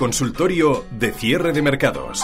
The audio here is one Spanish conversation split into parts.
consultorio de cierre de mercados.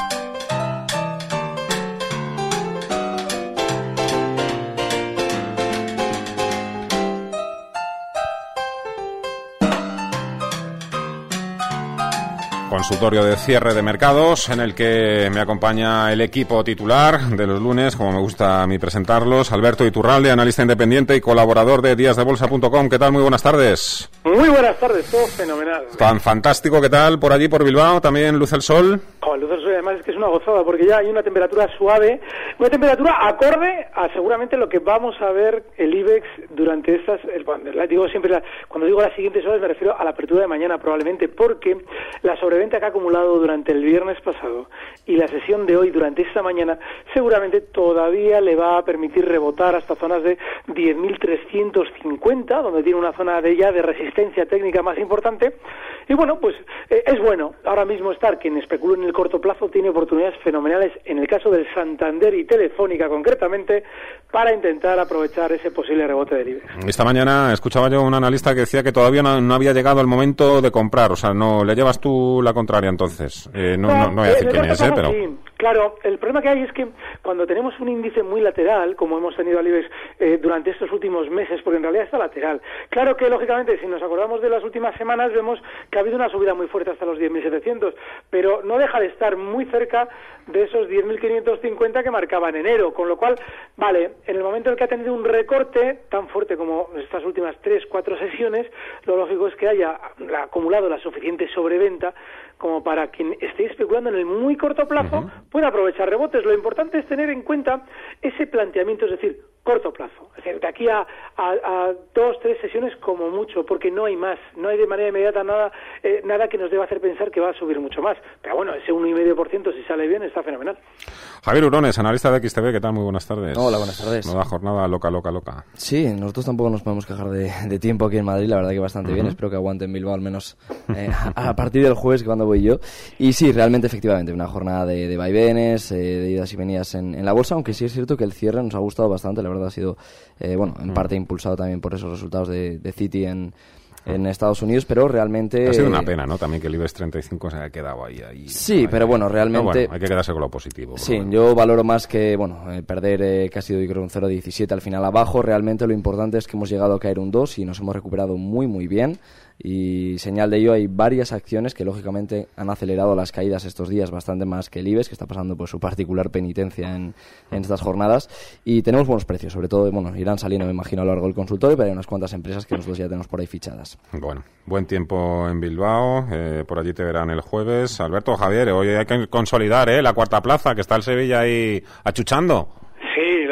Consultorio de cierre de mercados en el que me acompaña el equipo titular de los lunes, como me gusta a mí presentarlos, Alberto Iturralde, analista independiente y colaborador de díasdebolsa.com. ¿Qué tal? Muy buenas tardes. Muy buenas tardes, todo fenomenal. Tan fantástico, ¿qué tal? Por allí, por Bilbao, también luz el sol. Oh, luz el sol, además es que es una gozada porque ya hay una temperatura suave, una temperatura acorde a seguramente lo que vamos a ver el IBEX durante estas, el, digo siempre, la, cuando digo las siguientes horas me refiero a la apertura de mañana probablemente, porque la sobre sobreventa que ha acumulado durante el viernes pasado y la sesión de hoy durante esta mañana seguramente todavía le va a permitir rebotar hasta zonas de 10.350, donde tiene una zona de ya de resistencia técnica más importante. Y bueno, pues eh, es bueno ahora mismo estar quien especuló en el corto plazo tiene oportunidades fenomenales en el caso del Santander y Telefónica concretamente para intentar aprovechar ese posible rebote del IBEX. Esta mañana escuchaba yo a un analista que decía que todavía no, no había llegado el momento de comprar, o sea, no le llevas tú la contraria entonces. Eh, no, no, no, voy a decir quién es, ¿eh? pero... Claro, el problema que hay es que cuando tenemos un índice muy lateral, como hemos tenido al IBEX eh, durante estos últimos meses, porque en realidad está lateral, claro que lógicamente si nos acordamos de las últimas semanas vemos que ha habido una subida muy fuerte hasta los 10.700, pero no deja de estar muy cerca de esos 10.550 que marcaba en enero, con lo cual, vale, en el momento en el que ha tenido un recorte tan fuerte como estas últimas tres, cuatro sesiones, lo lógico es que haya acumulado la suficiente sobreventa como para quien esté especulando en el muy corto plazo pueda aprovechar rebotes. Lo importante es tener en cuenta ese planteamiento, es decir, corto plazo. Es decir, de aquí a, a, dos, tres sesiones como mucho, porque no hay más, no hay de manera inmediata nada, eh, nada que nos deba hacer pensar que va a subir mucho más. Pero bueno, ese 1,5% si sale bien está fenomenal. Javier Urones, analista de XTV, ¿qué tal? Muy buenas tardes. Hola, buenas tardes. Nueva jornada loca, loca, loca. Sí, nosotros tampoco nos podemos quejar de, tiempo aquí en Madrid, la verdad que bastante bien. Espero que aguanten Bilbao al menos eh, a, partir del jueves, cuando voy yo. Y sí, realmente, efectivamente, una jornada de, de vaivenes, eh, de idas y venidas en, en, la bolsa, aunque sí es cierto que el cierre nos ha gustado bastante, la verdad ha sido, eh, bueno, en mm. parte impulsado también por esos resultados de, de City en, en Estados Unidos, pero realmente... Ha sido una pena, ¿no? También que el IBEX 35 se haya quedado ahí. ahí sí, pero bueno, realmente... hay que quedarse con lo positivo. Sí, yo valoro más que, bueno, eh, perder eh, que ha sido, yo creo, un 0,17 al final abajo. Realmente lo importante es que hemos llegado a caer un 2 y nos hemos recuperado muy, muy bien y señal de ello hay varias acciones que lógicamente han acelerado las caídas estos días bastante más que el IBEX que está pasando por su particular penitencia en, en estas jornadas. Y tenemos buenos precios sobre todo bueno irán saliendo me imagino a lo largo del consultorio pero hay unas cuantas empresas que nosotros ya tenemos por ahí fichadas. Bueno buen tiempo en Bilbao eh, por allí te verán el jueves. Alberto Javier hoy hay que consolidar ¿eh? la cuarta plaza que está el Sevilla ahí achuchando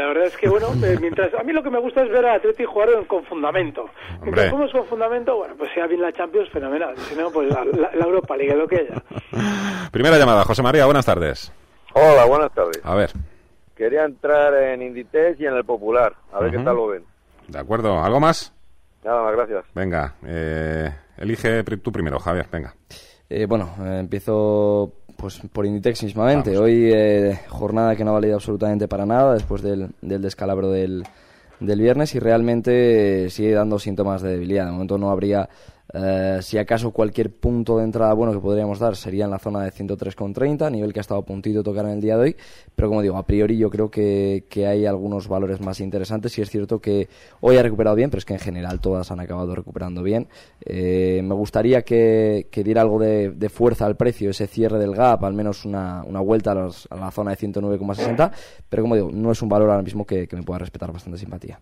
la verdad es que, bueno, eh, mientras a mí lo que me gusta es ver a Atleti jugar con fundamento. Mientras jugamos con fundamento, bueno, pues sea bien la Champions, fenomenal. Si no, pues la, Europa League, lo que haya. Primera llamada, José María, buenas tardes. Hola, buenas tardes. A ver. Quería entrar en Inditex y en el Popular, a ver qué tal lo ven. De acuerdo, ¿algo más? Nada más, gracias. Venga, eh, elige tú primero, Javier, venga. Eh, bueno, empiezo pues por Inditex mismamente. Hoy eh, jornada que no ha valido absolutamente para nada después del, del descalabro del, del viernes y realmente sigue dando síntomas de debilidad. De momento no habría eh, si acaso cualquier punto de entrada bueno que podríamos dar sería en la zona de 103,30, nivel que ha estado a puntito de tocar en el día de hoy, pero como digo, a priori yo creo que, que, hay algunos valores más interesantes y es cierto que hoy ha recuperado bien, pero es que en general todas han acabado recuperando bien. Eh, me gustaría que, que, diera algo de, de, fuerza al precio, ese cierre del gap, al menos una, una vuelta a, a, la zona de 109,60, pero como digo, no es un valor ahora mismo que, que me pueda respetar bastante simpatía.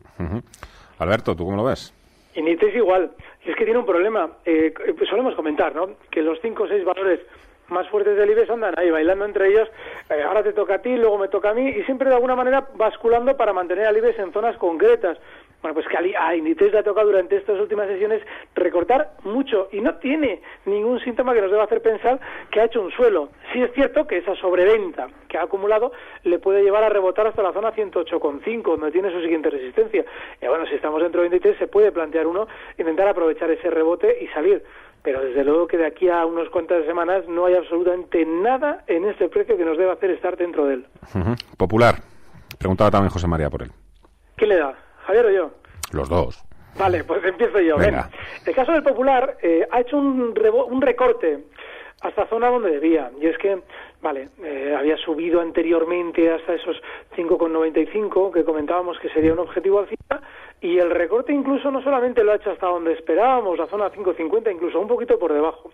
Alberto, ¿tú cómo lo ves? Y es igual, es que tiene un problema. Eh, pues solemos comentar, ¿no? Que los cinco o seis valores más fuertes del IBEX andan ahí bailando entre ellos. Eh, ahora te toca a ti, luego me toca a mí, y siempre de alguna manera basculando para mantener al IBEX en zonas concretas. Bueno, pues que a Inditex le ha tocado durante estas últimas sesiones recortar mucho y no tiene ningún síntoma que nos deba hacer pensar que ha hecho un suelo. Sí es cierto que esa sobreventa que ha acumulado le puede llevar a rebotar hasta la zona 108,5, donde tiene su siguiente resistencia. Y bueno, si estamos dentro de Inditex se puede plantear uno intentar aprovechar ese rebote y salir pero desde luego que de aquí a unos cuantas semanas no hay absolutamente nada en este precio que nos deba hacer estar dentro de él. Popular. Preguntaba también José María por él. ¿Quién le da? ¿Javier o yo? Los dos. Vale, pues empiezo yo. Venga. El caso del Popular eh, ha hecho un, un recorte hasta zona donde debía. Y es que, vale, eh, había subido anteriormente hasta esos 5,95 que comentábamos que sería un objetivo alcista y el recorte incluso no solamente lo ha hecho hasta donde esperábamos, la zona 5.50, incluso un poquito por debajo.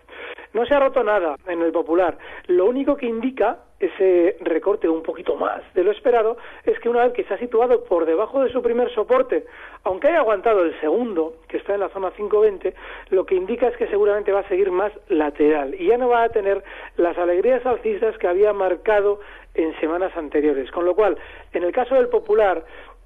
No se ha roto nada en el popular. Lo único que indica ese recorte un poquito más de lo esperado es que una vez que se ha situado por debajo de su primer soporte, aunque haya aguantado el segundo, que está en la zona 5.20, lo que indica es que seguramente va a seguir más lateral y ya no va a tener las alegrías alcistas que había marcado en semanas anteriores. Con lo cual, en el caso del popular,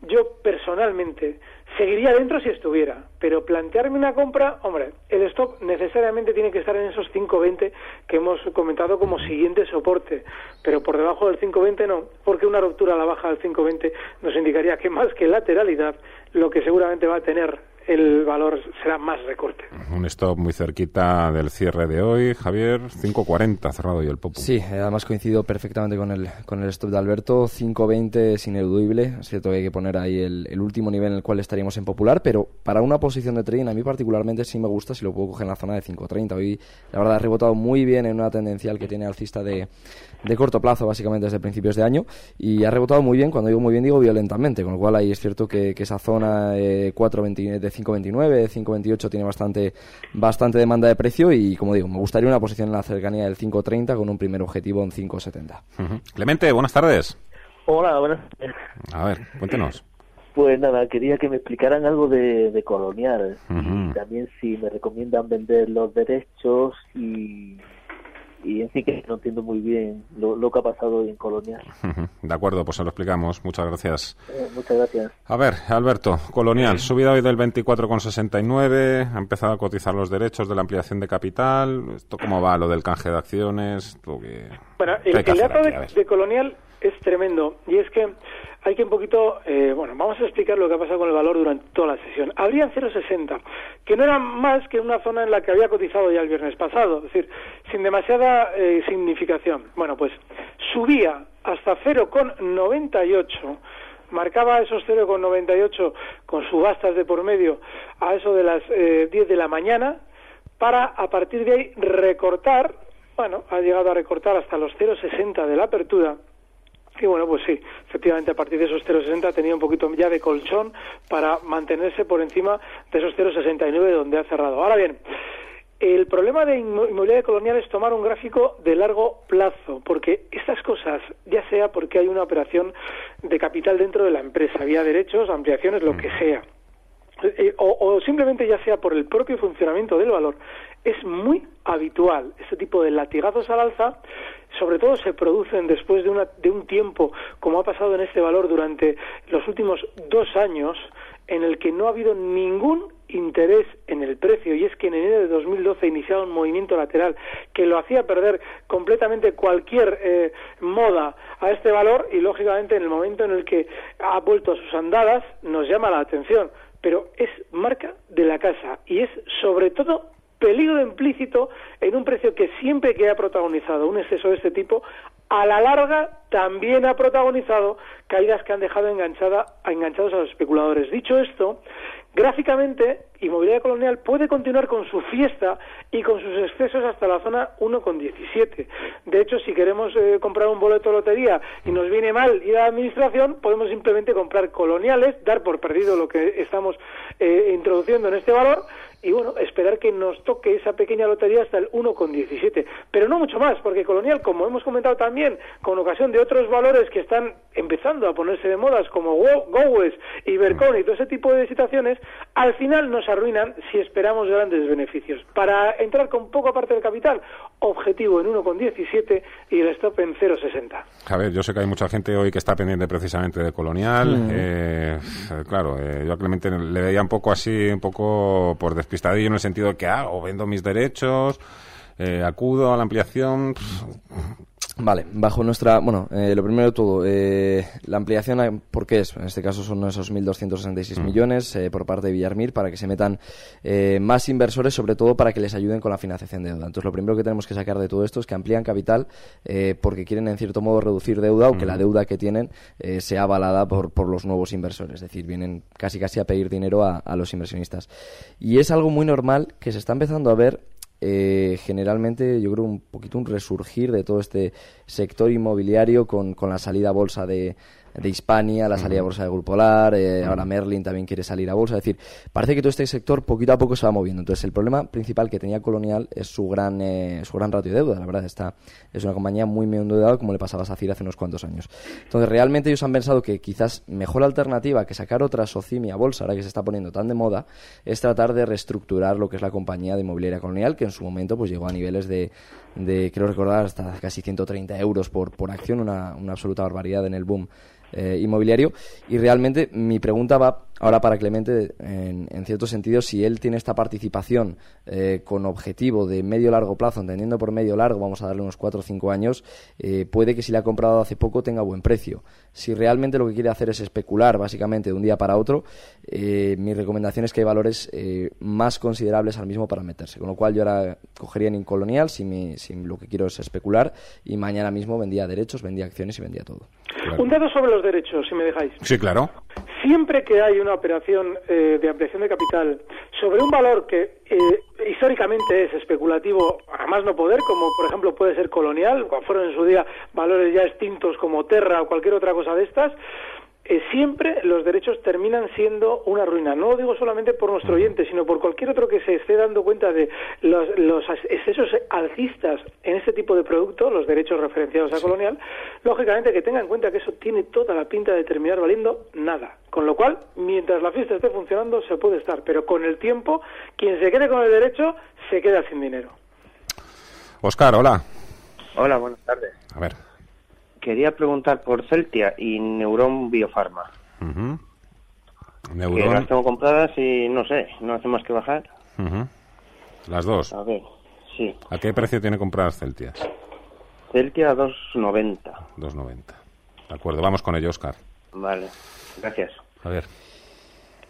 yo personalmente seguiría dentro si estuviera, pero plantearme una compra, hombre, el stop necesariamente tiene que estar en esos 5.20 que hemos comentado como siguiente soporte, pero por debajo del 5.20 no, porque una ruptura a la baja del 5.20 nos indicaría que más que lateralidad, lo que seguramente va a tener el valor será más recorte. Un stop muy cerquita del cierre de hoy, Javier, 5.40 cerrado y el Popu. Sí, además coincido perfectamente con el, con el stop de Alberto, 5.20 es ineludible, es cierto que hay que poner ahí el, el, último nivel en el cual estaríamos en popular, pero para una posición de trading a mí particularmente sí me gusta si lo puedo coger en la zona de 5.30. Hoy la verdad ha rebotado muy bien en una tendencial que tiene alcista de, de corto plazo, básicamente desde principios de año, y ha rebotado muy bien, cuando digo muy bien digo violentamente, con lo cual ahí es cierto que, esa zona eh, 4.20 de 5.29, 5.28 tiene bastante, bastante demanda de precio y, como digo, me gustaría una posición en la cercanía del 5.30 con un primer objetivo en 5.70. Clemente, buenas tardes. Hola, buenas tardes. A ver, cuéntenos. Pues nada, quería que me explicaran algo de, Colonial también si me recomiendan vender los derechos y y en sí que no entiendo muy bien lo, que ha pasado en Colonial. De acuerdo, pues se lo explicamos. Muchas gracias. Eh, muchas gracias. A ver, Alberto, Colonial, subida hoy del 24,69, ha empezado a cotizar los derechos de la ampliación de capital. ¿Esto cómo va, lo del canje de acciones? bueno, el, dato de Colonial es tremendo y es que hay que un poquito, eh, bueno, vamos a explicar lo que ha pasado con el valor durante toda la sesión. Habrían 0,60, que no era más que una zona en la que había cotizado ya el viernes pasado, es decir, sin demasiada eh, significación. Bueno, pues subía hasta 0,98 marcaba esos 0,98 con subastas de por medio a eso de las eh, 10 de la mañana para a partir de ahí recortar, bueno, ha llegado a recortar hasta los 0,60 de la apertura y bueno, pues sí, efectivamente a partir de esos 0,60 tenía un poquito ya de colchón para mantenerse por encima de esos 0,69 donde ha cerrado. Ahora bien, el problema de inmobiliaria colonial es tomar un gráfico de largo plazo, porque estas cosas, ya sea porque hay una operación de capital dentro de la empresa, vía derechos, ampliaciones, lo que mm. sea, eh, o, simplemente ya sea por el propio funcionamiento del valor, es muy habitual este tipo de latigazos al alza sobre todo se producen después de, una, de un tiempo, como ha pasado en este valor durante los últimos dos años, en el que no ha habido ningún interés en el precio. Y es que en enero de 2012 iniciaba un movimiento lateral que lo hacía perder completamente cualquier eh, moda a este valor y lógicamente en el momento en el que ha vuelto a sus andadas nos llama la atención pero es marca de la casa y es sobre todo peligro implícito en un precio que siempre que ha protagonizado un exceso de este tipo, a la larga también ha protagonizado caídas que han dejado enganchada, enganchados a los especuladores. Dicho esto, Gráficamente, Inmobiliaria Colonial puede continuar con su fiesta y con sus excesos hasta la zona 1,17. De hecho, si queremos eh, comprar un boleto de lotería y nos viene mal ir a la administración, podemos simplemente comprar coloniales, dar por perdido lo que estamos eh, introduciendo en este valor y bueno, esperar que nos toque esa pequeña lotería hasta el 1,17. Pero no mucho más, porque Colonial, como hemos comentado también, con ocasión de otros valores que están empezando a ponerse de modas, como GoWest, Ibercon y todo ese tipo de situaciones, al final nos arruinan si esperamos grandes beneficios. Para entrar con poco parte del capital, objetivo en 1,17 y el stop en 0,60. A ver, yo sé que hay mucha gente hoy que está pendiente precisamente de Colonial. Mm. Eh, claro, eh, yo a Clemente le veía un poco así, un poco por despistadillo en el sentido de que hago, vendo mis derechos, eh, acudo a la ampliación. Vale, bajo nuestra. Bueno, eh, lo primero de todo, eh, la ampliación, eh, ¿por qué es? En este caso son esos 1.266 Mm. millones eh, por parte de Villarmir para que se metan eh, más inversores, sobre todo para que les ayuden con la financiación de deuda. Entonces, lo primero que tenemos que sacar de todo esto es que amplían capital eh, porque quieren, en cierto modo, reducir deuda o que la deuda que tienen eh, sea avalada por, por los nuevos inversores. Es decir, vienen casi casi a pedir dinero a, a los inversionistas. Y es algo muy normal que se está empezando a ver eh, generalmente yo creo un poquito un resurgir de todo este sector inmobiliario con, con la salida a bolsa de, de Hispania, la salida a bolsa de Grupolar, eh, ahora Merlin también quiere salir a bolsa. Es decir, parece que todo este sector poquito a poco se va moviendo. Entonces, el problema principal que tenía Colonial es su gran, eh, su gran ratio de deuda. La verdad, está, es una compañía muy muy endeudada como le pasaba a SACIR hace unos cuantos años. Entonces, realmente ellos han pensado que quizás mejor alternativa que sacar otra Socimi a bolsa, ahora que se está poniendo tan de moda, es tratar de reestructurar lo que es la compañía de inmobiliaria Colonial, que en su momento pues llegó a niveles de, de creo recordar, hasta casi 130 euros por, por acción, una, una absoluta barbaridad en el boom eh, inmobiliario. Y realmente mi pregunta va ahora para Clemente, en, en cierto sentido, si él tiene esta participación eh, con objetivo de medio-largo plazo, entendiendo por medio-largo, vamos a darle unos 4 o 5 años, eh, puede que si le ha comprado hace poco tenga buen precio. Si realmente lo que quiere hacer es especular, básicamente, de un día para otro, mi recomendación es que hay valores más considerables al mismo para meterse. Con lo cual yo ahora cogería en Colonial si, mi- si lo que quiero es especular y mañana mismo vendía derechos, vendía acciones y vendía todo. Un dato sobre los derechos, si me dejáis. Sí, claro. Siempre que hay una operación eh, de ampliación de capital sobre un valor que eh, históricamente es especulativo a más no poder, como por ejemplo puede ser colonial, fueron en su día valores ya extintos como Terra o cualquier otra cosa de estas, eh, siempre los derechos terminan siendo una ruina. No lo digo solamente por nuestro oyente, sino por cualquier otro que se esté dando cuenta de los, los excesos alcistas en este tipo de producto, los derechos referenciados a colonial, lógicamente que tenga en cuenta que eso tiene toda la pinta de terminar valiendo nada. Con lo cual, mientras la fiesta esté funcionando, se puede estar, pero con el tiempo, quien se quede con el derecho se queda sin dinero. Oscar, hola. Hola, buenas tardes. A ver. Quería preguntar por Celtia y Neuron Biofarma. Ujú. Que Neurón. las tengo compradas y no sé, no hace más que bajar. Ujú. Las dos. A ver, sí. ¿A qué precio tiene compradas Celtias? Celtia 2.90. 2,90. De acuerdo, vamos con ello, Oscar. Vale, gracias. A ver.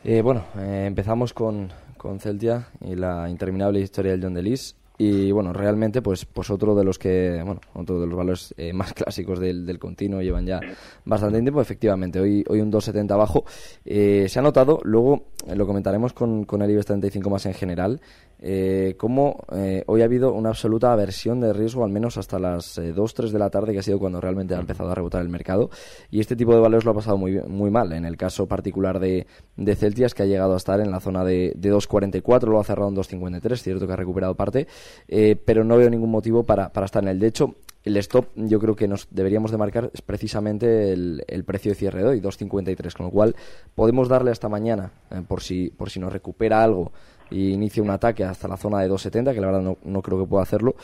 Eh, bueno, eh, empezamos con, con Celtia y la interminable historia del John Delis. Y bueno, realmente, pues, pues otro de los que, bueno, otro de los valores eh, más clásicos del, del continuo llevan ya bastante tiempo. Efectivamente, hoy, hoy un 2,70 abajo. Eh, se ha notado, luego eh, lo comentaremos con, con el IBEX 35 más en general, eh, cómo eh, hoy ha habido una absoluta aversión de riesgo, al menos hasta las eh, 2, 3 de la tarde, que ha sido cuando realmente ha empezado a rebotar el mercado. Y este tipo de valores lo ha pasado muy, muy mal. En el caso particular de, de Celtias, que ha llegado a estar en la zona de, de 2,44, lo ha cerrado en 2,53, cierto que ha recuperado parte, eh, pero no veo ningún motivo para, para estar en el. De hecho, el stop yo creo que nos deberíamos de marcar es precisamente el, el precio de cierre de hoy, 2,53, con lo cual podemos darle hasta mañana, eh, por, si, por si nos recupera algo y inicia un ataque hasta la zona de 2,70, que la verdad no, no creo que pueda hacerlo.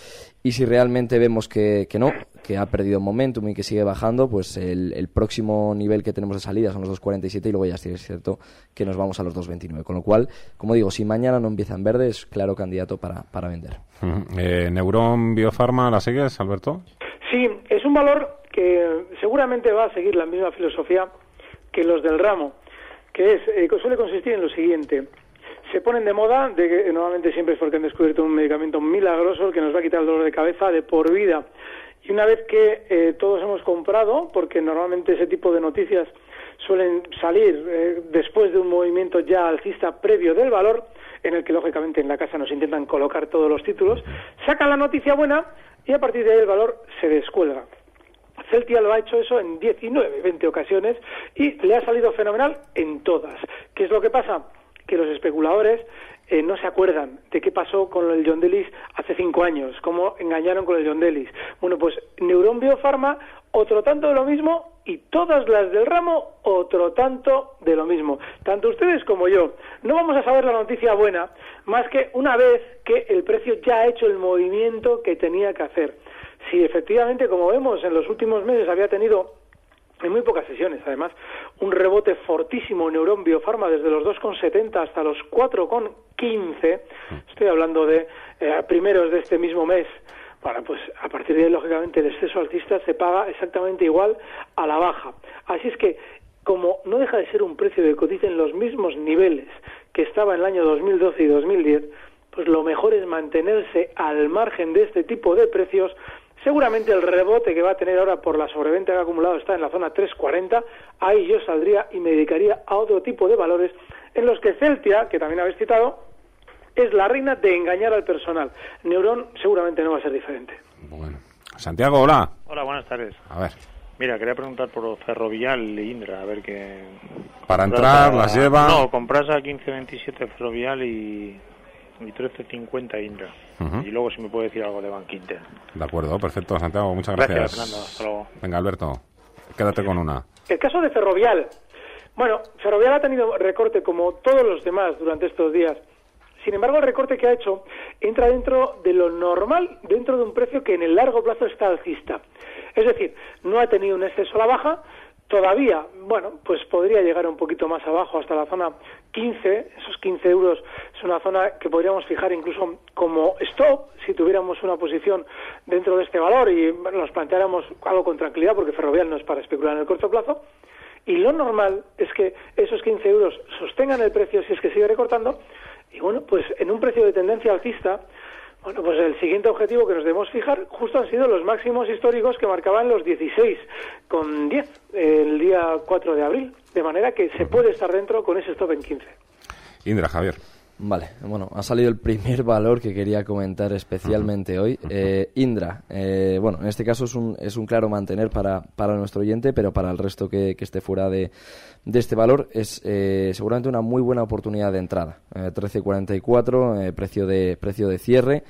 Y si realmente vemos que, que no, que ha perdido momentum y que sigue bajando, pues el, el próximo nivel que tenemos de salida son los 2,47 y luego ya sí es cierto que nos vamos a los 2,29. Con lo cual, como digo, si mañana no empieza en verde, es claro candidato para, para vender. Eh, Neurón Biofarma, ¿la sigues, Alberto? Sí, es un valor que seguramente va a seguir la misma filosofía que los del ramo, que es eh, que suele consistir en lo siguiente. Se ponen de moda, de que normalmente siempre es porque han descubierto un medicamento milagroso que nos va a quitar el dolor de cabeza de por vida. Y una vez que eh, todos hemos comprado, porque normalmente ese tipo de noticias suelen salir eh, después de un movimiento ya alcista previo del valor, en el que lógicamente en la casa nos intentan colocar todos los títulos, sacan la noticia buena y a partir de ahí el valor se descuelga. Celtia lo ha hecho eso en 19, 20 ocasiones y le ha salido fenomenal en todas. ¿Qué es lo que pasa? Que los especuladores eh, no se acuerdan de qué pasó con el John Delis hace cinco años, cómo engañaron con el John Delis. Bueno, pues Neuron Biofarma, otro tanto de lo mismo y todas las del ramo otro tanto de lo mismo. Tanto ustedes como yo no vamos a saber la noticia buena más que una vez que el precio ya ha hecho el movimiento que tenía que hacer. Si efectivamente, como vemos, en los últimos meses había tenido en muy pocas sesiones, además, un rebote fortísimo en Neuron Biofarma desde los 2,70 hasta los 4,15. Estoy hablando de eh, primeros de este mismo mes. Bueno, pues a partir de ahí, lógicamente, el exceso alcista se paga exactamente igual a la baja. Así es que, como no deja de ser un precio de cotiza en los mismos niveles que estaba en el año 2012 y 2010, pues lo mejor es mantenerse al margen de este tipo de precios Seguramente el rebote que va a tener ahora por la sobreventa que ha acumulado está en la zona 340. Ahí yo saldría y me dedicaría a otro tipo de valores en los que Celtia, que también habéis citado, es la reina de engañar al personal. Neurón seguramente no va a ser diferente. Bueno. Santiago, hola. Hola, buenas tardes. A ver. Mira, quería preguntar por Ferrovial y Indra, a ver qué... Para entrar, las lleva... No, compras a 15.27 Ferrovial y y 13.50 Indra. Y luego si me puede decir algo de Bankinter. De acuerdo, perfecto, Santiago, muchas gracias. Hasta luego. Venga, Alberto, quédate con una. El caso de Ferrovial. Bueno, Ferrovial ha tenido recorte como todos los demás durante estos días. Sin embargo, el recorte que ha hecho entra dentro de lo normal, dentro de un precio que en el largo plazo está alcista. Es decir, no ha tenido un exceso a la baja, todavía, bueno, pues podría llegar un poquito más abajo hasta la zona 15, esos 15 euros es una zona que podríamos fijar incluso como stop si tuviéramos una posición dentro de este valor y nos planteáramos algo con tranquilidad porque Ferrovial no es para especular en el corto plazo. Y lo normal es que esos 15 euros sostengan el precio si es que sigue recortando y bueno, pues en un precio de tendencia alcista bueno, pues el siguiente objetivo que nos debemos fijar justo han sido los máximos históricos que marcaban los 16 con 10 el día 4 de abril, de manera que se puede estar dentro con ese stop en 15. Indra, Javier. Vale, bueno, ha salido el primer valor que quería comentar especialmente hoy. Eh, Indra, eh, bueno, en este caso es un, es un claro mantener para, para nuestro oyente, pero para el resto que, que esté fuera de, de este valor es eh, seguramente una muy buena oportunidad de entrada. 13.44, precio, de, precio de cierre,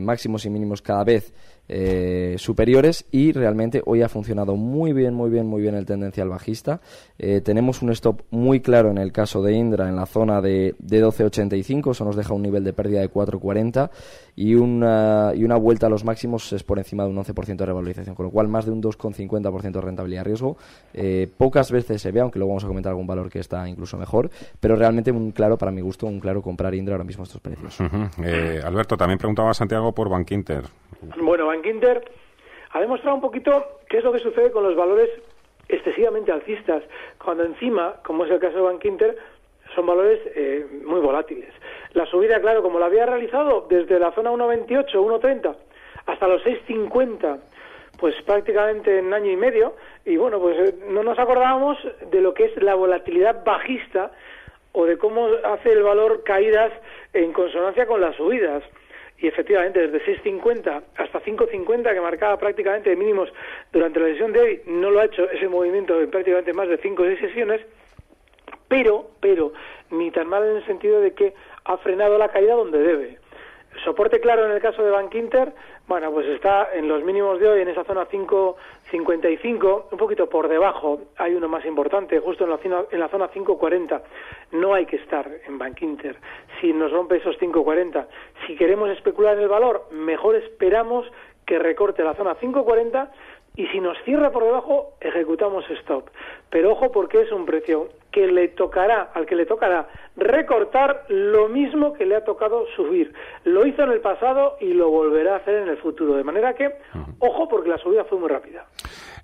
máximos y mínimos cada vez eh, superiores y realmente hoy ha funcionado muy bien, muy bien, muy bien el tendencial bajista. Eh, tenemos un stop muy claro en el caso de Indra en la zona de, de 12.85, eso nos deja un nivel de pérdida de 4.40 y una, y una vuelta a los máximos es por encima de un 11% de revalorización, con lo cual más de un 2,50% de rentabilidad riesgo. Eh, pocas veces se ve, aunque luego vamos a comentar algún valor que está incluso mejor, pero realmente un claro, para mi gusto, un claro comprar Indra ahora mismo a estos precios. Alberto, también preguntaba Santiago por Bankinter. Bueno, Bankinter ha demostrado un poquito qué es lo que sucede con los valores excesivamente alcistas, cuando encima, como es el caso de Bankinter, son valores eh, muy volátiles. La subida, claro, como la había realizado desde la zona 1.28, 1.30 hasta los 6.50, pues prácticamente en año y medio, y bueno, pues eh, no nos acordábamos de lo que es la volatilidad bajista o de cómo hace el valor caídas en consonancia con las subidas y efectivamente desde 6.50 hasta 5.50 que marcaba prácticamente mínimos durante la sesión de hoy no lo ha hecho ese movimiento en prácticamente más de 5 o 6 sesiones pero pero ni tan mal en el sentido de que ha frenado la caída donde debe. Soporte claro en el caso de Bank Inter, bueno, pues está en los mínimos de hoy, en esa zona 5.55, un poquito por debajo, hay uno más importante, justo en la, en la zona 5.40. No hay que estar en Bank Inter si nos rompe esos 5.40. Si queremos especular en el valor, mejor esperamos que recorte la zona 5.40 y si nos cierra por debajo, ejecutamos stop. Pero ojo porque es un precio que le tocará, al que le tocará recortar lo mismo que le ha tocado subir. Lo hizo en el pasado y lo volverá a hacer en el futuro. De manera que, ojo porque la subida fue muy rápida.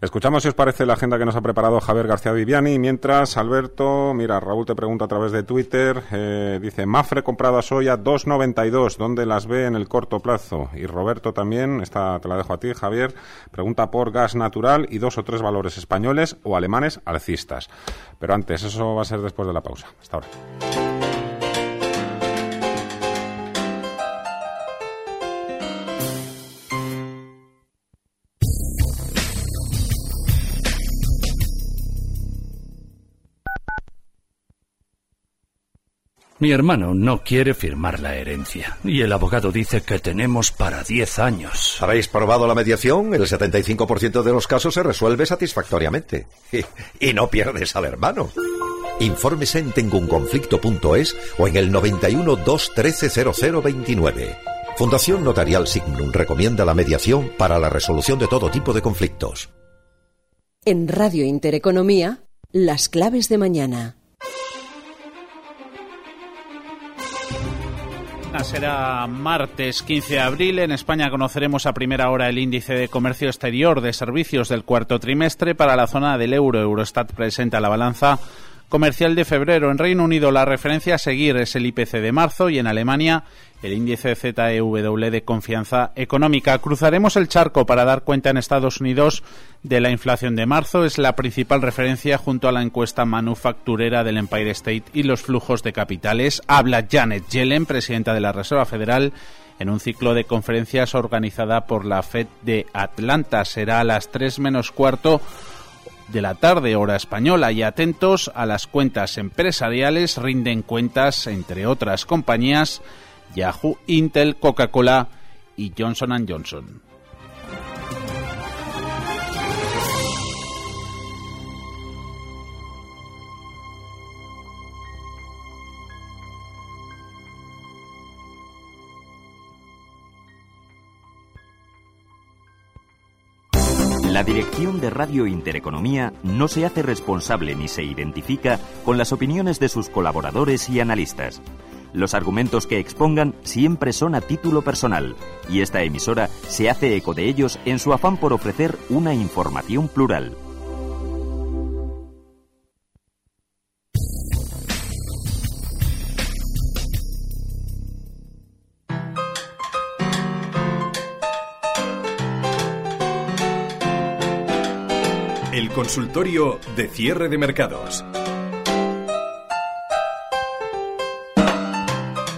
Escuchamos si os parece la agenda que nos ha preparado Javier García Viviani. Mientras, Alberto, mira, Raúl te pregunta a través de Twitter, eh, dice, Mafre comprado a soya 2.92, ¿dónde las ve en el corto plazo? Y Roberto también, esta te la dejo a ti, Javier, pregunta por gas natural y dos o tres valores españoles o alemanes alcistas. Pero antes, eso va a ser después de la pausa. Hasta ahora. Mi hermano no quiere firmar la herencia y el abogado dice que tenemos para 10 años. ¿Habéis probado la mediación? El 75% de los casos se resuelve satisfactoriamente. Y, y no pierdes al hermano. Infórmese en tengunconflicto.es o en el 91 213 0029. Fundación Notarial Signum recomienda la mediación para la resolución de todo tipo de conflictos. En Radio Intereconomía, las claves de mañana. Será martes 15 de abril. En España conoceremos a primera hora el índice de comercio exterior de servicios del cuarto trimestre para la zona del euro. Eurostat presenta la balanza comercial de febrero. En Reino Unido la referencia a seguir es el IPC de marzo y en Alemania el índice ZEW de confianza económica. Cruzaremos el charco para dar cuenta en Estados Unidos de la inflación de marzo. Es la principal referencia junto a la encuesta manufacturera del Empire State y los flujos de capitales. Habla Janet Yellen, presidenta de la Reserva Federal en un ciclo de conferencias organizada por la Fed de Atlanta. Será a las 3 menos cuarto de la tarde hora española y atentos a las cuentas empresariales rinden cuentas entre otras compañías Yahoo, Intel, Coca-Cola y Johnson Johnson. La dirección de Radio Intereconomía no se hace responsable ni se identifica con las opiniones de sus colaboradores y analistas. Los argumentos que expongan siempre son a título personal y esta emisora se hace eco de ellos en su afán por ofrecer una información plural. Consultorio de cierre de mercados.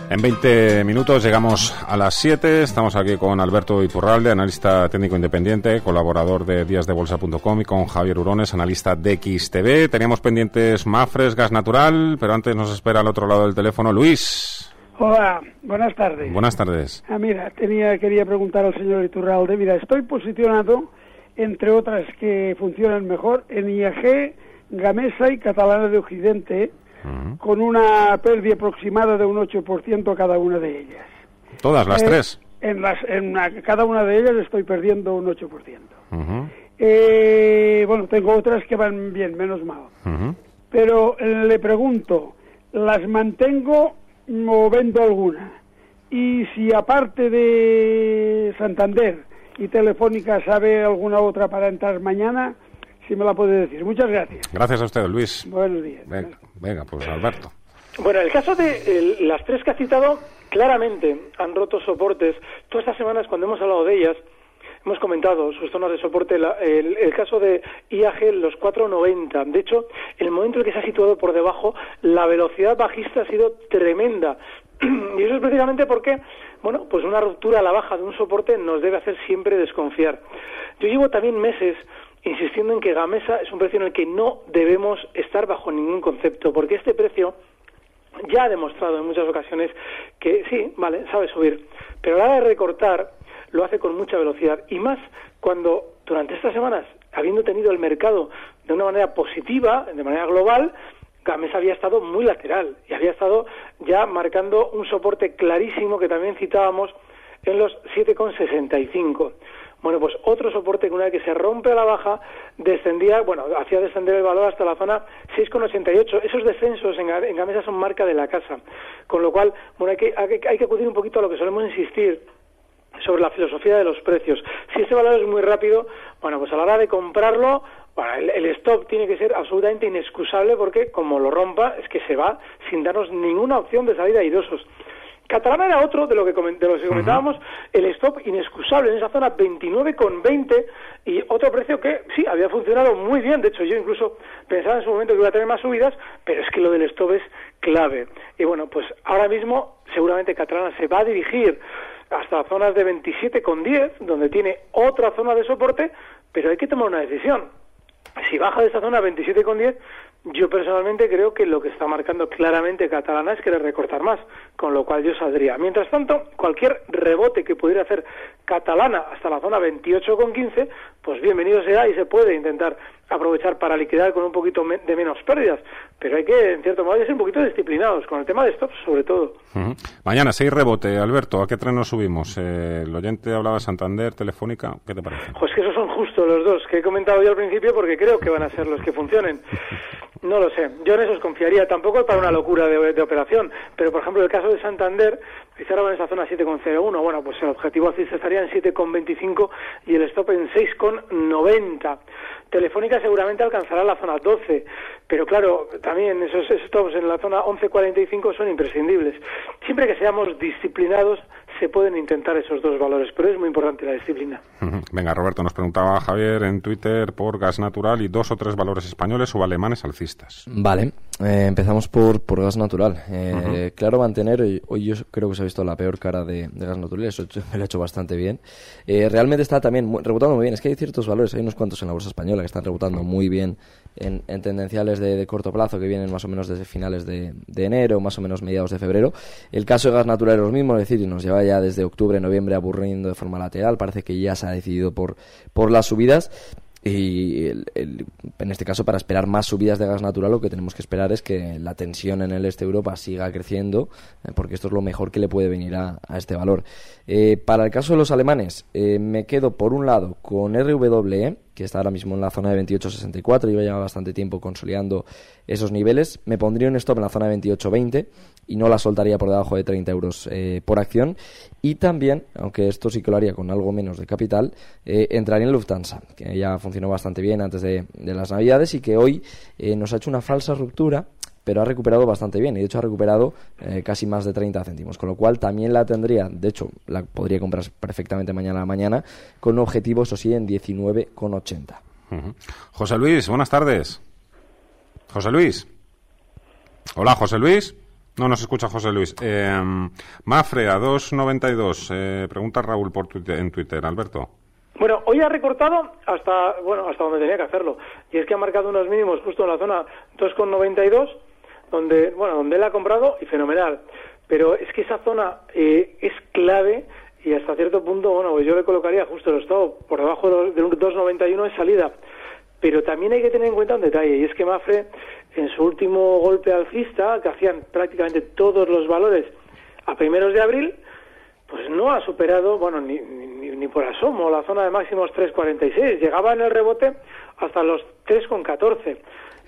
En 20 minutos llegamos a las 7. Estamos aquí con Alberto Iturralde, analista técnico independiente, colaborador de díasdebolsa.com y con Javier Urones, analista de XTV. Teníamos pendientes Mafres, gas natural, pero antes nos espera al otro lado del teléfono Luis. Hola, buenas tardes. Buenas tardes. Ah, mira, tenía, quería preguntar al señor Iturralde. Mira, estoy posicionado entre otras que funcionan mejor, en IAG, Gamesa y Catalana de Occidente, con una pérdida aproximada de un 8% cada una de ellas. ¿Todas las Eh, tres? En, las, en una- cada una de ellas estoy perdiendo un 8%. Eh, bueno, tengo otras que van bien, menos mal. Pero eh, le pregunto, ¿las mantengo o vendo alguna? Y si aparte de Santander y Telefónica sabe alguna otra para entrar mañana, si me la puede decir. Muchas gracias. Gracias a usted, Luis. Buenos días. Venga, venga, pues Alberto. Bueno, el caso de el- las tres que ha citado, claramente han roto soportes. Todas estas semanas, cuando hemos hablado de ellas, hemos comentado sus zonas de soporte. La- el, el caso de IAG, los 4.90. De hecho, el momento en el que se ha situado por debajo, la velocidad bajista ha sido tremenda. Y eso es precisamente porque, bueno, pues una ruptura a la baja de un soporte nos debe hacer siempre desconfiar. Yo llevo también meses insistiendo en que Gamesa es un precio en el que no debemos estar bajo ningún concepto, porque este precio ya ha demostrado en muchas ocasiones que sí, vale, sabe subir, pero a la hora de recortar lo hace con mucha velocidad y más cuando durante estas semanas, habiendo tenido el mercado de una manera positiva, de manera global, Gamesa había estado muy lateral y había estado ya marcando un soporte clarísimo que también citábamos en los 7,65. Bueno, pues otro soporte que una vez que se rompe a la baja, descendía, bueno, hacía descender el valor hasta la zona 6,88. Esos descensos en, en Gamesa son marca de la casa. Con lo cual, bueno, hay que, hay que- acudir un poquito a lo que solemos insistir sobre la filosofía de los precios. Si ese valor es muy rápido, bueno, pues a la hora de comprarlo, bueno, el, el stop tiene que ser absolutamente inexcusable porque como lo rompa es que se va sin darnos ninguna opción de salida airosos. Catalana era otro de lo que, comen- de lo que comentábamos, el stop inexcusable en esa zona 29,20 y otro precio que sí, había funcionado muy bien, de hecho yo incluso pensaba en su momento que iba a tener más subidas, pero es que lo del stop es clave. Y bueno, pues ahora mismo seguramente Catalana se va a dirigir hasta zonas de 27,10, donde tiene otra zona de soporte, pero hay que tomar una decisión. Si baja de esa zona 27,10, Yo personalmente creo que lo que está marcando claramente Catalana es querer recortar más, con lo cual yo saldría. Mientras tanto, cualquier rebote que pudiera hacer Catalana hasta la zona 28,15, pues bienvenido sea y se puede intentar aprovechar para liquidar con un poquito de menos pérdidas. Pero hay que, en cierto modo, ser un poquito disciplinados con el tema de stops, sobre todo. Mañana, seis rebote. Alberto, ¿a qué tren nos subimos? Eh, el oyente hablaba de Santander, Telefónica. ¿Qué te parece? Pues que esos son justo los dos que he comentado yo al principio porque creo que van a ser los que funcionen. No lo sé. Yo en esos confiaría. Tampoco para una locura de, operación. Pero, por ejemplo, el caso de Santander, si ahora en esa zona 7,01. Bueno, pues el objetivo así estaría en 7,25 y el stop en 6,90. Telefónica seguramente alcanzará la zona 12, pero claro, también esos stops en la zona 11.45 son imprescindibles. Siempre que seamos disciplinados, se pueden intentar esos dos valores, pero es muy importante la disciplina. Venga, Roberto, nos preguntaba Javier en Twitter por gas natural y dos o tres valores españoles o alemanes alcistas. Vale, eh, empezamos por, por gas natural. Eh, claro, mantener, hoy, yo creo que se ha visto la peor cara de, gas natural, eso me lo he hecho bastante bien. Eh, realmente está también rebotando muy bien, es que hay ciertos valores, hay unos cuantos en la bolsa española que están rebotando muy bien en, tendenciales de, corto plazo que vienen más o menos desde finales de, enero, más o menos mediados de febrero. El caso de gas natural es lo mismo, es decir, nos lleva ya desde octubre, noviembre aburriendo de forma lateral. Parece que ya se ha decidido por, por las subidas. Y en este caso, para esperar más subidas de gas natural, lo que tenemos que esperar es que la tensión en el este Europa siga creciendo, eh, porque esto es lo mejor que le puede venir a, este valor. Eh, para el caso de los alemanes, eh, me quedo por un lado con RWE, que está ahora mismo en la zona de 28.64, lleva ya bastante tiempo consolidando esos niveles. Me pondría un stop en la zona de 28.20 y no la soltaría por debajo de 30 euros eh, por acción. Y también, aunque esto sí que lo haría con algo menos de capital, eh, entraría en Lufthansa, que ya funcionó bastante bien antes de, las Navidades y que hoy eh, nos ha hecho una falsa ruptura pero ha recuperado bastante bien y de hecho ha recuperado casi más de 30 céntimos, con lo cual también la tendría, de hecho la podría comprar perfectamente mañana a la mañana con un objetivo, eso sí, en 19,80. José Luis, buenas tardes. José Luis. Hola, José Luis. No nos escucha José Luis. Eh, Mafre, a 2.92. Eh, pregunta Raúl por en Twitter. Alberto. Bueno, hoy ha recortado hasta, bueno, hasta donde tenía que hacerlo. Y es que ha marcado unos mínimos justo en la zona 2,92, donde, bueno, donde él ha comprado y fenomenal. Pero es que esa zona eh, es clave y hasta cierto punto, bueno, pues yo le colocaría justo el estado por debajo de 2,91 en salida. Pero también hay que tener en cuenta un detalle, y es que Mafre, en su último golpe alcista, que hacían prácticamente todos los valores a primeros de abril, pues no ha superado, bueno, ni, ni, por asomo, la zona de máximos 3,46. Llegaba en el rebote hasta los 3,14.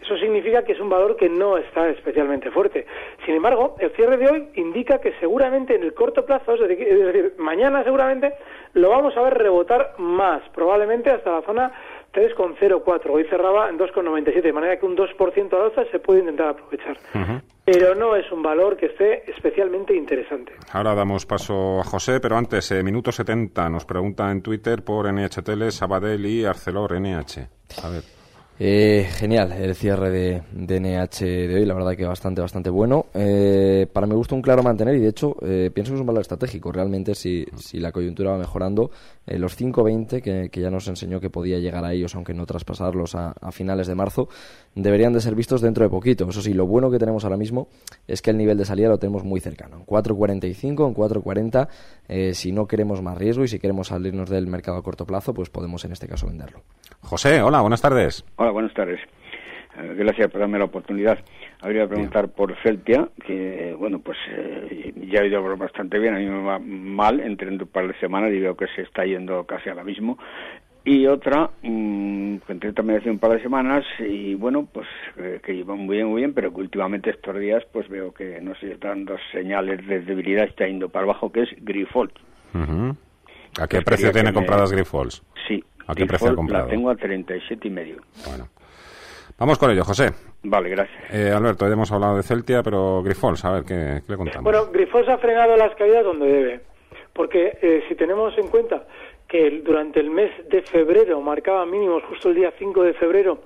Eso significa que es un valor que no está especialmente fuerte. Sin embargo, el cierre de hoy indica que seguramente en el corto plazo, es decir, mañana seguramente, lo vamos a ver rebotar más, probablemente hasta la zona 3,04. Hoy cerraba en 2,97, de manera que un 2% al alza se puede intentar aprovechar. Pero no es un valor que esté especialmente interesante. Ahora damos paso a José, pero antes, eh, minuto 70, nos pregunta en Twitter por NHTL, Sabadell y Arcelor NH. A ver. Eh, genial el cierre de, de, NH de hoy, la verdad que bastante, bastante bueno. Eh, para mi gusto un claro mantener y de hecho eh, pienso que es un valor estratégico. Realmente si, si la coyuntura va mejorando, eh, los 5.20 que, que ya nos enseñó que podía llegar a ellos, aunque no traspasarlos a, a, finales de marzo, deberían de ser vistos dentro de poquito. Eso sí, lo bueno que tenemos ahora mismo es que el nivel de salida lo tenemos muy cercano. En 4.45, en 4.40, si no queremos más riesgo y si queremos salirnos del mercado a corto plazo, pues podemos en este caso venderlo. José, hola, buenas tardes. Hola, buenas tardes. Eh, gracias por darme la oportunidad. Habría preguntar por Celtia, que, bueno, pues eh, ya ha ido bastante bien, a mí me va mal, entre un par de semanas y veo que se está yendo casi al abismo. Y otra, mmm, que entré también hace un par de semanas y, bueno, pues eh, que iba muy bien, muy bien, pero que últimamente estos días, pues veo que, no sé, están dos señales de debilidad, está yendo para abajo, que es Grifols. ¿A qué precio tiene compradas Grifols? Sí, ¿A qué precio ha comprado? La tengo a 37 y medio. Bueno. Vamos con ello, José. Vale, gracias. Eh, Alberto, ya hemos hablado de Celtia, pero Grifols, a ver, ¿qué, le contamos? Bueno, Grifols ha frenado las caídas donde debe. Porque eh, si tenemos en cuenta que durante el mes de febrero marcaba mínimos justo el día 5 de febrero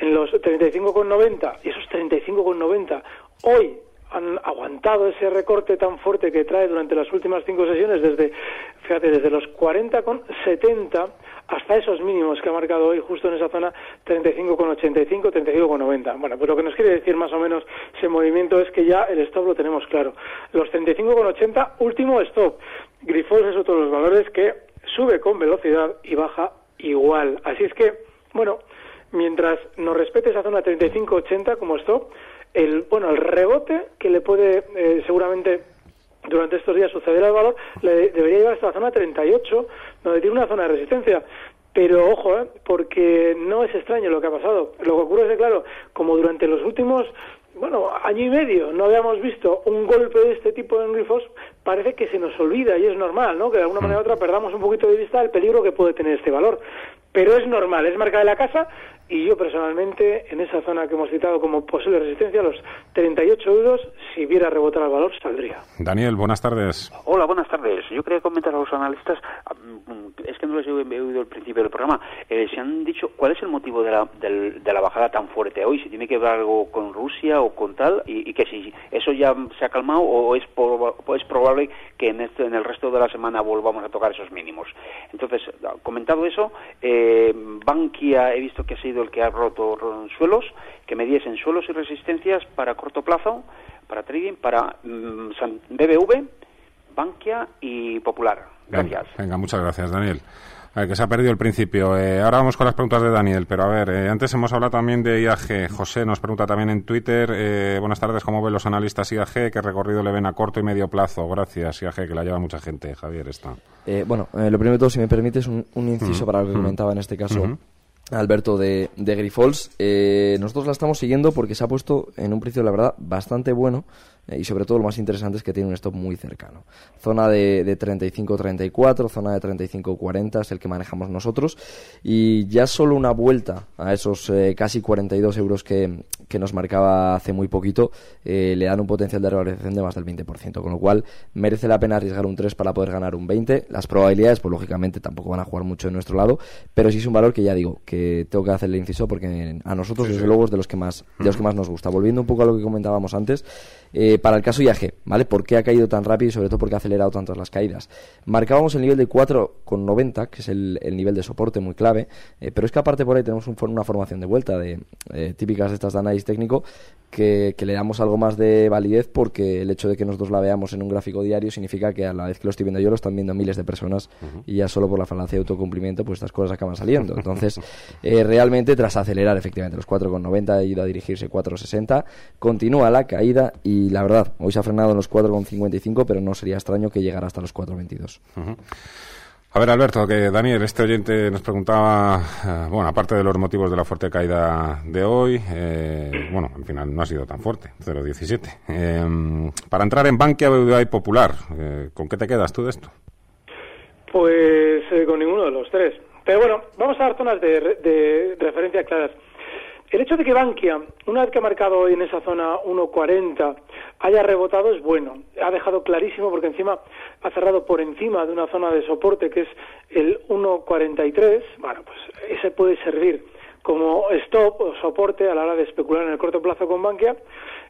en los 35,90 y esos 35,90 hoy han aguantado ese recorte tan fuerte que trae durante las últimas cinco sesiones desde fíjate desde los 40,70 hasta esos mínimos que ha marcado hoy justo en esa zona 35,85, 35,90. Bueno, pues lo que nos quiere decir más o menos ese movimiento es que ya el stop lo tenemos claro. Los 35,80, último stop. Grifols es otro de los valores que sube con velocidad y baja igual. Así es que, bueno, mientras nos respete esa zona 35-80 como esto, el, bueno, el rebote que le puede eh, seguramente durante estos días suceder al valor, le debería llevar hasta la zona 38, donde tiene una zona de resistencia. Pero ojo, ¿eh? porque no es extraño lo que ha pasado. Lo que ocurre es que, claro, como durante los últimos bueno, año y medio no habíamos visto un golpe de este tipo en grifos, parece que se nos olvida y es normal, ¿no? Que de alguna manera u otra perdamos un poquito de vista el peligro que puede tener este valor. Pero es normal, es marca de la casa y yo personalmente en esa zona que hemos citado como posible resistencia, los 38 euros, si viera rebotar al valor, saldría. Daniel, buenas tardes. Hola, buenas tardes. Yo quería comentar a los analistas, mm, es que no les he oído el principio del programa, eh, se han dicho cuál es el motivo de la, de la bajada tan fuerte hoy, si tiene que ver algo con Rusia o con tal, y, que si eso ya se ha calmado o es, es probable que en, este, en el resto de la semana volvamos a tocar esos mínimos. Entonces, comentado eso, eh, Bankia he visto que ha sido el que ha roto suelos, que me diesen suelos y resistencias para corto plazo, para trading, para mm, BBV, Bankia y Popular. Gracias. Venga, muchas gracias, Daniel. A ver, que se ha perdido el principio. Eh, ahora vamos con las preguntas de Daniel, pero a ver, eh, antes hemos hablado también de IAG. José nos pregunta también en Twitter, eh, buenas tardes, ¿cómo ven los analistas IAG? ¿Qué recorrido le ven a corto y medio plazo? Gracias, IAG, que la lleva mucha gente. Javier está. bueno, lo primero de todo, si me permites, un, un inciso para lo que comentaba en este caso. Alberto de, de Grifols. Eh, nosotros la estamos siguiendo porque se ha puesto en un precio, la verdad, bastante bueno eh, y sobre todo lo más interesante es que tiene un stop muy cercano. Zona de, de 35-34, zona de 35-40 es el que manejamos nosotros y ya solo una vuelta a esos eh, casi 42 euros que, que, nos marcaba hace muy poquito eh, le dan un potencial de revalorización de más del 20%, con lo cual merece la pena arriesgar un 3 para poder ganar un 20. Las probabilidades, pues lógicamente tampoco van a jugar mucho en nuestro lado, pero sí es un valor que ya digo, que tengo que hacerle inciso porque a nosotros desde luego es de los que más de los que más nos gusta. Volviendo un poco a lo que comentábamos antes, eh, para el caso IAG, ¿vale? ¿Por qué ha caído tan rápido y sobre todo por qué ha acelerado tanto las caídas? Marcábamos el nivel de 4,90, que es el, nivel de soporte muy clave, eh, pero es que aparte por ahí tenemos una formación de vuelta de eh, típicas de estas de análisis técnico que, le damos algo más de validez porque el hecho de que nosotros la veamos en un gráfico diario significa que a la vez que lo estoy viendo yo lo están viendo miles de personas y ya solo por la falacia de autocumplimiento pues estas cosas acaban saliendo. Entonces, realmente tras acelerar efectivamente los 4,90 ha ido a dirigirse 4,60, continúa la caída y y la verdad, hoy se ha frenado en los 4,55, pero no sería extraño que llegara hasta los 4,22. A ver, Alberto, que Daniel, este oyente nos preguntaba, eh, bueno, aparte de los motivos de la fuerte caída de hoy, eh, bueno, al final no ha sido tan fuerte, 0,17. Eh, para entrar en Bankia, BBVA y Popular, ¿con qué te quedas tú de esto? Pues con ninguno de los tres. Pero bueno, vamos a dar zonas de, de referencia claras. El hecho de que Bankia, una vez que ha marcado hoy en esa zona 1.40, haya rebotado es bueno. Ha dejado clarísimo porque encima ha cerrado por encima de una zona de soporte que es el 1.43. Bueno, pues ese puede servir como stop o soporte a la hora de especular en el corto plazo con Bankia.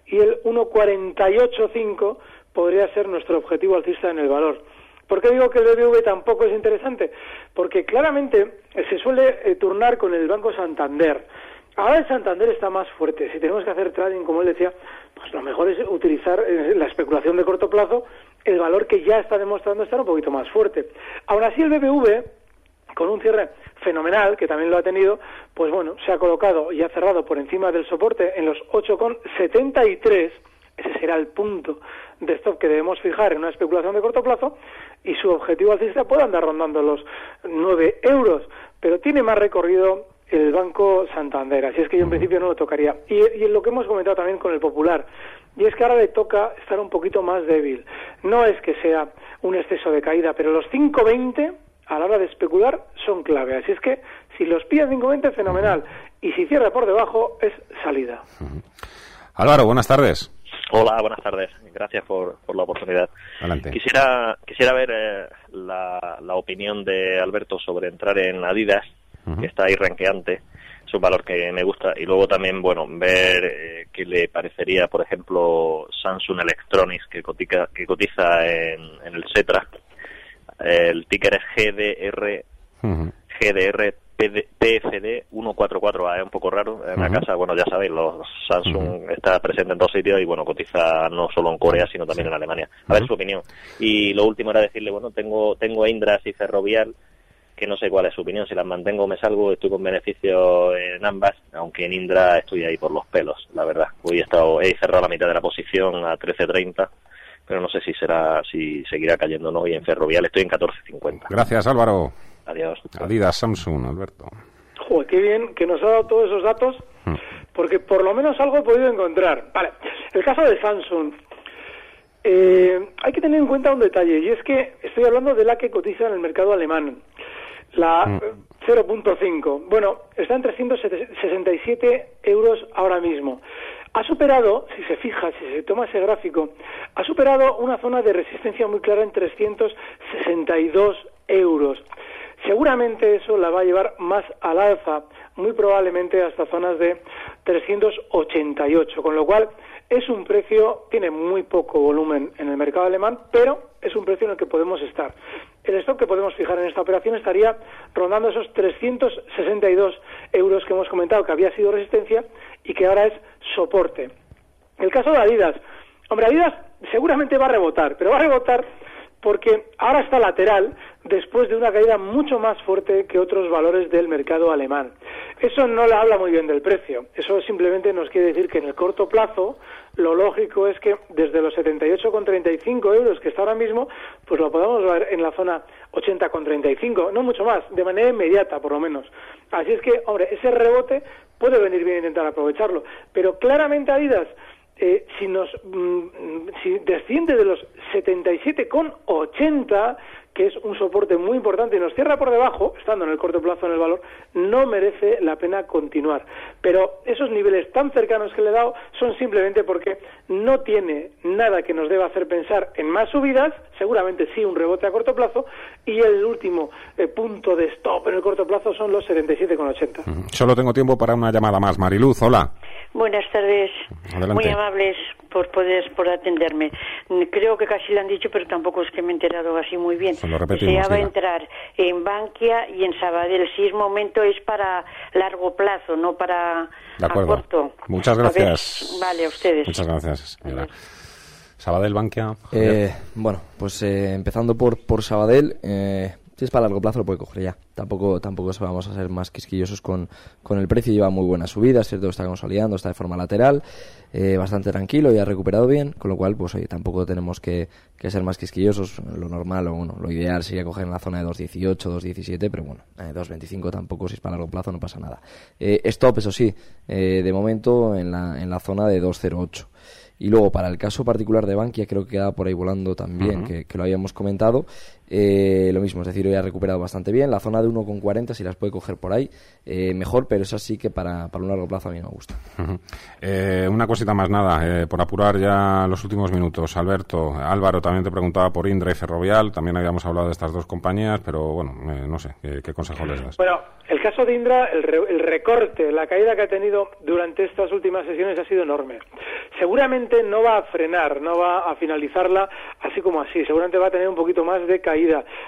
Y el 1.485 podría ser nuestro objetivo alcista en el valor. ¿Por qué digo que el BBV tampoco es interesante? Porque claramente se suele eh, turnar con el Banco Santander. Ahora el Santander está más fuerte. Si tenemos que hacer trading, como él decía, pues lo mejor es utilizar eh, la especulación de corto plazo, el valor que ya está demostrando estar un poquito más fuerte. Aún así, el BBV, con un cierre fenomenal, que también lo ha tenido, pues bueno, se ha colocado y ha cerrado por encima del soporte en los 8,73. Ese será el punto de stop que debemos fijar en una especulación de corto plazo y su objetivo alcista puede andar rondando los 9 euros, pero tiene más recorrido el Banco Santander. Así es que yo en principio no lo tocaría. Y, y en lo que hemos comentado también con el Popular, y es que ahora le toca estar un poquito más débil. No es que sea un exceso de caída, pero los 5.20 a la hora de especular son clave. Así es que si los pilla 5.20, fenomenal. Y si cierra por debajo, es salida. Álvaro, buenas tardes. Hola, buenas tardes. Gracias por, por la oportunidad. Adelante. Quisiera, quisiera ver eh, la, la opinión de Alberto sobre entrar en Adidas que está ahí ranqueante, es un valor que me gusta. Y luego también, bueno, ver eh, qué le parecería, por ejemplo, Samsung Electronics, que cotiza, que cotiza en, el SETRA. El ticker es GDR, GDR PFD 144A, es un poco raro. En la casa, bueno, ya sabéis, los Samsung está presente en dos sitios y, bueno, cotiza no solo en Corea, sino también en Alemania. A ver su opinión. Y lo último era decirle, bueno, tengo, tengo Indras y Ferrovial, que no sé cuál es su opinión. Si las mantengo me salgo, estoy con beneficio en ambas, aunque en Indra estoy ahí por los pelos, la verdad. Hoy he, estado, he cerrado la mitad de la posición a 13.30 pero no sé si será si seguirá cayendo o no y en Ferrovial estoy en 14.50. Gracias Álvaro. Adiós. Adidas, Samsung, Alberto. Joder, qué bien que nos ha dado todos esos datos, Hmm. porque por lo menos algo he podido encontrar. Vale, el caso de Samsung. Eh, hay que tener en cuenta un detalle, y es que estoy hablando de la que cotiza en el mercado alemán. La Hmm. eh, 0.5. Bueno, está en 367 euros ahora mismo. Ha superado, si se fija, si se toma ese gráfico, ha superado una zona de resistencia muy clara en 362 euros. Seguramente eso la va a llevar más al alza, muy probablemente hasta zonas de 388, con lo cual es un precio, tiene muy poco volumen en el mercado alemán, pero es un precio en el que podemos estar. El stock que podemos fijar en esta operación estaría rondando esos 362 euros que hemos comentado que había sido resistencia y que ahora es soporte. El caso de Adidas. Hombre, Adidas seguramente va a rebotar, pero va a rebotar porque ahora está lateral después de una caída mucho más fuerte que otros valores del mercado alemán. Eso no le habla muy bien del precio. Eso simplemente nos quiere decir que en el corto plazo lo lógico es que desde los 78,35 euros que está ahora mismo, pues lo podamos ver en la zona 80,35, no mucho más, de manera inmediata por lo menos. Así es que, hombre, ese rebote puede venir bien intentar aprovecharlo. Pero claramente Adidas eh, si nos mm, si desciende de los 77,80 que es un soporte muy importante y nos cierra por debajo, estando en el corto plazo en el valor, no merece la pena continuar. Pero esos niveles tan cercanos que le he dado son simplemente porque no tiene nada que nos deba hacer pensar en más subidas, seguramente sí un rebote a corto plazo, y el último eh, punto de stop en el corto plazo son los 77,80. Solo tengo tiempo para una llamada más. Mariluz, hola. Buenas tardes. Adelante. Muy amables por poder por atenderme. Creo que casi lo han dicho, pero tampoco es que me he enterado así muy bien. Se lo Deseaba diga. entrar en Bankia y en Sabadell. Si es momento es para largo plazo, no para De a acuerdo. corto. Muchas A ver, gracias. vale, a ustedes. Muchas gracias, señora. Sabadell Bankia. Eh, bueno, pues eh, empezando por, por Sabadell, eh, si es para largo plazo lo puede coger ya. Tampoco, tampoco vamos a ser más quisquillosos con, con el precio. Lleva muy buena subida, es cierto está consolidando, está de forma lateral, eh, bastante tranquilo y ha recuperado bien. Con lo cual, pues oye, tampoco tenemos que, que ser más quisquillosos. Lo normal o bueno, lo ideal sería coger en la zona de 2.18, 2.17, pero bueno, eh, 2.25 tampoco, si es para largo plazo no pasa nada. Eh, stop, eso sí, eh, de momento en la, en la zona de 2.08. Y luego, para el caso particular de Bankia, creo que queda por ahí volando también, que lo habíamos comentado. Eh, lo mismo, es decir, hoy ha recuperado bastante bien. La zona de 1,40, si las puede coger por ahí, eh, mejor, pero eso sí que para, para un largo plazo a mí no me gusta. Ujú. Eh, una cosita más, nada, eh, por apurar ya los últimos minutos. Alberto, Álvaro también te preguntaba por Indra y Ferrovial, también habíamos hablado de estas dos compañías, pero bueno, eh, no sé, ¿qué, qué consejo les das? Bueno, el caso de Indra, el, re- el recorte, la caída que ha tenido durante estas últimas sesiones ha sido enorme. Seguramente no va a frenar, no va a finalizarla así como así. Seguramente va a tener un poquito más de caída.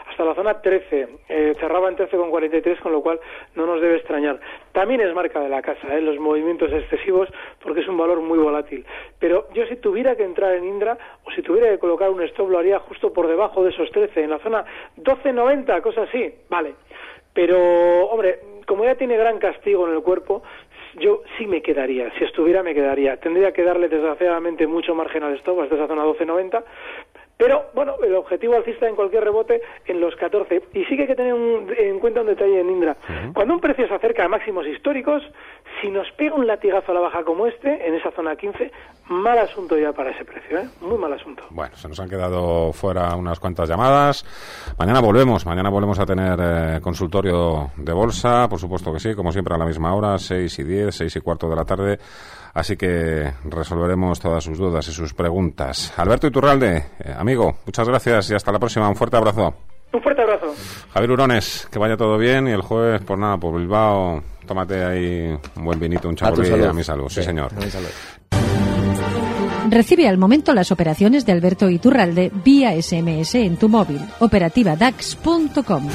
Hasta la zona 13. eh, cerraba en 13,43, con lo cual no nos debe extrañar. También es marca de la casa, eh, los movimientos excesivos, porque es un valor muy volátil. Pero yo si tuviera que entrar en Indra, o si tuviera que colocar un stop, lo haría justo por debajo de esos 13, en la zona 12,90, cosas así. Vale. Pero, hombre, como ya tiene gran castigo en el cuerpo, yo sí me quedaría. Si estuviera, me quedaría. Tendría que darle, desgraciadamente, mucho margen al stop hasta esa zona 12.90. Pero, bueno, el objetivo alcista en cualquier rebote en los 14. Y sí que hay que tener un- en cuenta un detalle en Indra. Cuando un precio se acerca a máximos históricos, si nos pega un latigazo a la baja como este, en esa zona 15, mal asunto ya para ese precio, ¿eh? Muy mal asunto. Bueno, se nos han quedado fuera unas cuantas llamadas. Mañana volvemos, mañana volvemos a tener eh, consultorio de bolsa, por supuesto que sí, como siempre a la misma hora, 6 y 10, 6 y cuarto de la tarde. Así que resolveremos todas sus dudas y sus preguntas. Alberto Iturralde, eh, amigo, muchas gracias y hasta la próxima. Un fuerte abrazo. Un fuerte abrazo. Javier Urones, que vaya todo bien y el jueves, por nada, por Bilbao, tómate ahí un buen vinito, un A chabolí salud. a mi salud. Sí, Sí, señor. a mi salud. Recibe al momento las operaciones de Alberto Iturralde vía SMS en tu móvil. Operativa DAX.com.